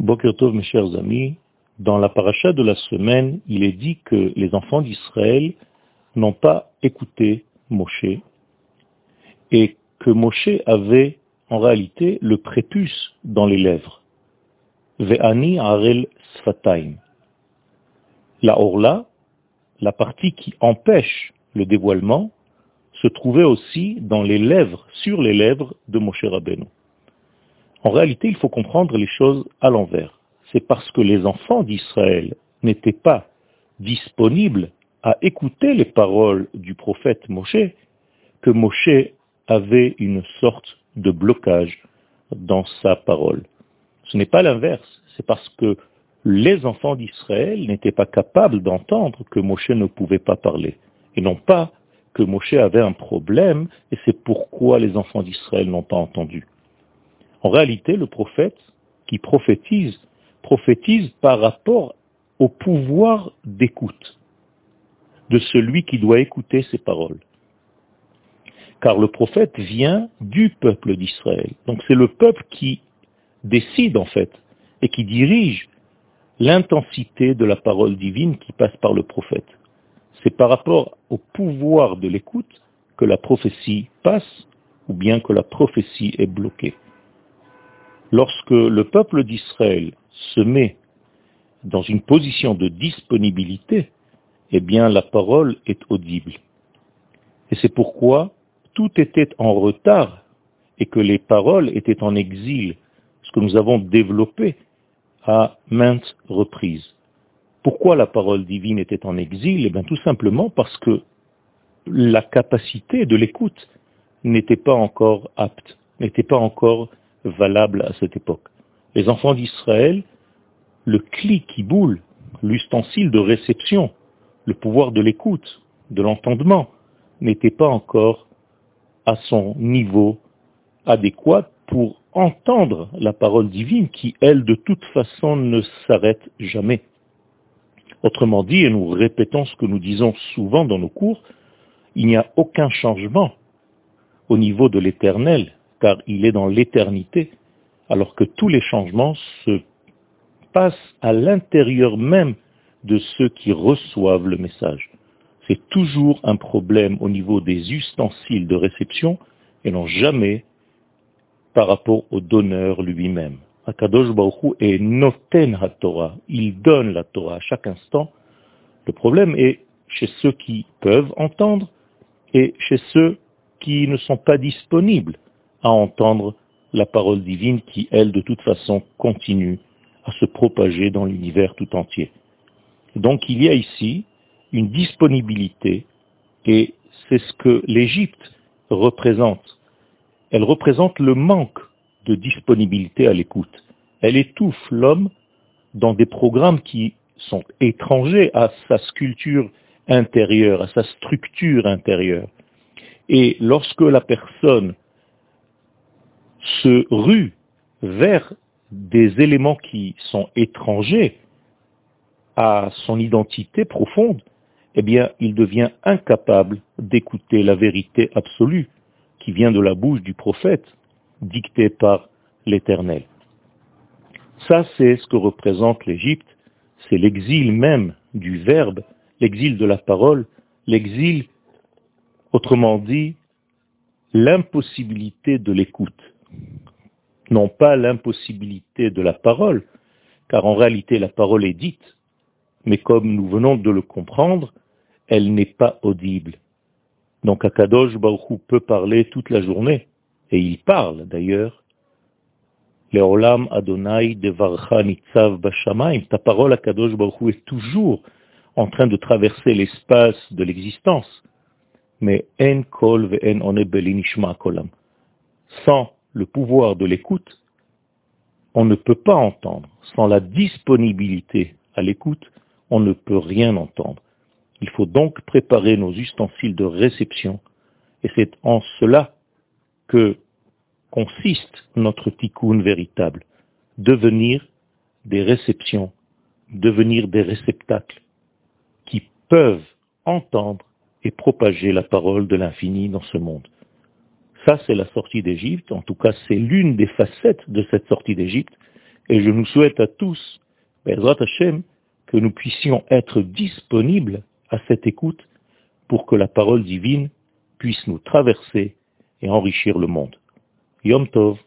Bokertov, mes chers amis, dans la paracha de la semaine, il est dit que les enfants d'Israël n'ont pas écouté Moshe et que Moshe avait en réalité le prépuce dans les lèvres. Ve'ani arel sfataim. La orla, la partie qui empêche le dévoilement, se trouvait aussi dans les lèvres, sur les lèvres de Moshe Rabbeinu. En réalité, il faut comprendre les choses à l'envers. C'est parce que les enfants d'Israël n'étaient pas disponibles à écouter les paroles du prophète Moshe que Moshe avait une sorte de blocage dans sa parole. Ce n'est pas l'inverse, c'est parce que les enfants d'Israël n'étaient pas capables d'entendre que Moshe ne pouvait pas parler, et non pas que Moshe avait un problème, et c'est pourquoi les enfants d'Israël n'ont pas entendu. En réalité, le prophète qui prophétise, prophétise par rapport au pouvoir d'écoute de celui qui doit écouter ses paroles. Car le prophète vient du peuple d'Israël. Donc c'est le peuple qui décide en fait et qui dirige l'intensité de la parole divine qui passe par le prophète. C'est par rapport au pouvoir de l'écoute que la prophétie passe ou bien que la prophétie est bloquée. Lorsque le peuple d'Israël se met dans une position de disponibilité, eh bien la parole est audible. Et c'est pourquoi tout était en retard et que les paroles étaient en exil, ce que nous avons développé à maintes reprises. Pourquoi la parole divine était en exil? Eh bien tout simplement parce que la capacité de l'écoute n'était pas encore apte, n'était pas encore valable à cette époque. Les enfants d'Israël, le clic qui boule, l'ustensile de réception, le pouvoir de l'écoute, de l'entendement, n'était pas encore à son niveau adéquat pour entendre la parole divine qui, elle, de toute façon, ne s'arrête jamais. Autrement dit, et nous répétons ce que nous disons souvent dans nos cours, il n'y a aucun changement au niveau de l'éternel, car il est dans l'éternité, alors que tous les changements se passent à l'intérieur même de ceux qui reçoivent le message. C'est toujours un problème au niveau des ustensiles de réception et non jamais par rapport au donneur lui-même. Akadosh Baruch est noten Torah. Il donne la Torah à chaque instant. Le problème est chez ceux qui peuvent entendre et chez ceux qui ne sont pas disponibles à entendre la parole divine qui, elle, de toute façon, continue à se propager dans l'univers tout entier. Donc il y a ici une disponibilité et c'est ce que l'Égypte représente. Elle représente le manque de disponibilité à l'écoute. Elle étouffe l'homme dans des programmes qui sont étrangers à sa sculpture intérieure, à sa structure intérieure. Et lorsque la personne se rue vers des éléments qui sont étrangers à son identité profonde, eh bien, il devient incapable d'écouter la vérité absolue qui vient de la bouche du prophète, dictée par l'Éternel. Ça, c'est ce que représente l'Égypte, c'est l'exil même du Verbe, l'exil de la parole, l'exil, autrement dit, l'impossibilité de l'écoute. Non pas l'impossibilité de la parole, car en réalité la parole est dite, mais comme nous venons de le comprendre, elle n'est pas audible. Donc Akadosh Baruch peut parler toute la journée, et il parle d'ailleurs. Leolam Adonai Devarcha Nitzav Bashamaim, ta parole Akadosh Baruch est toujours en train de traverser l'espace de l'existence. Mais en kol ve'en onebeli kolam. Sans le pouvoir de l'écoute, on ne peut pas entendre. Sans la disponibilité à l'écoute, on ne peut rien entendre. Il faut donc préparer nos ustensiles de réception, et c'est en cela que consiste notre tikkun véritable, devenir des réceptions, devenir des réceptacles qui peuvent entendre et propager la parole de l'infini dans ce monde. Ça, c'est la sortie d'Égypte, en tout cas c'est l'une des facettes de cette sortie d'Égypte, Et je nous souhaite à tous, Bezrat Hashem, que nous puissions être disponibles à cette écoute pour que la parole divine puisse nous traverser et enrichir le monde. Yom Tov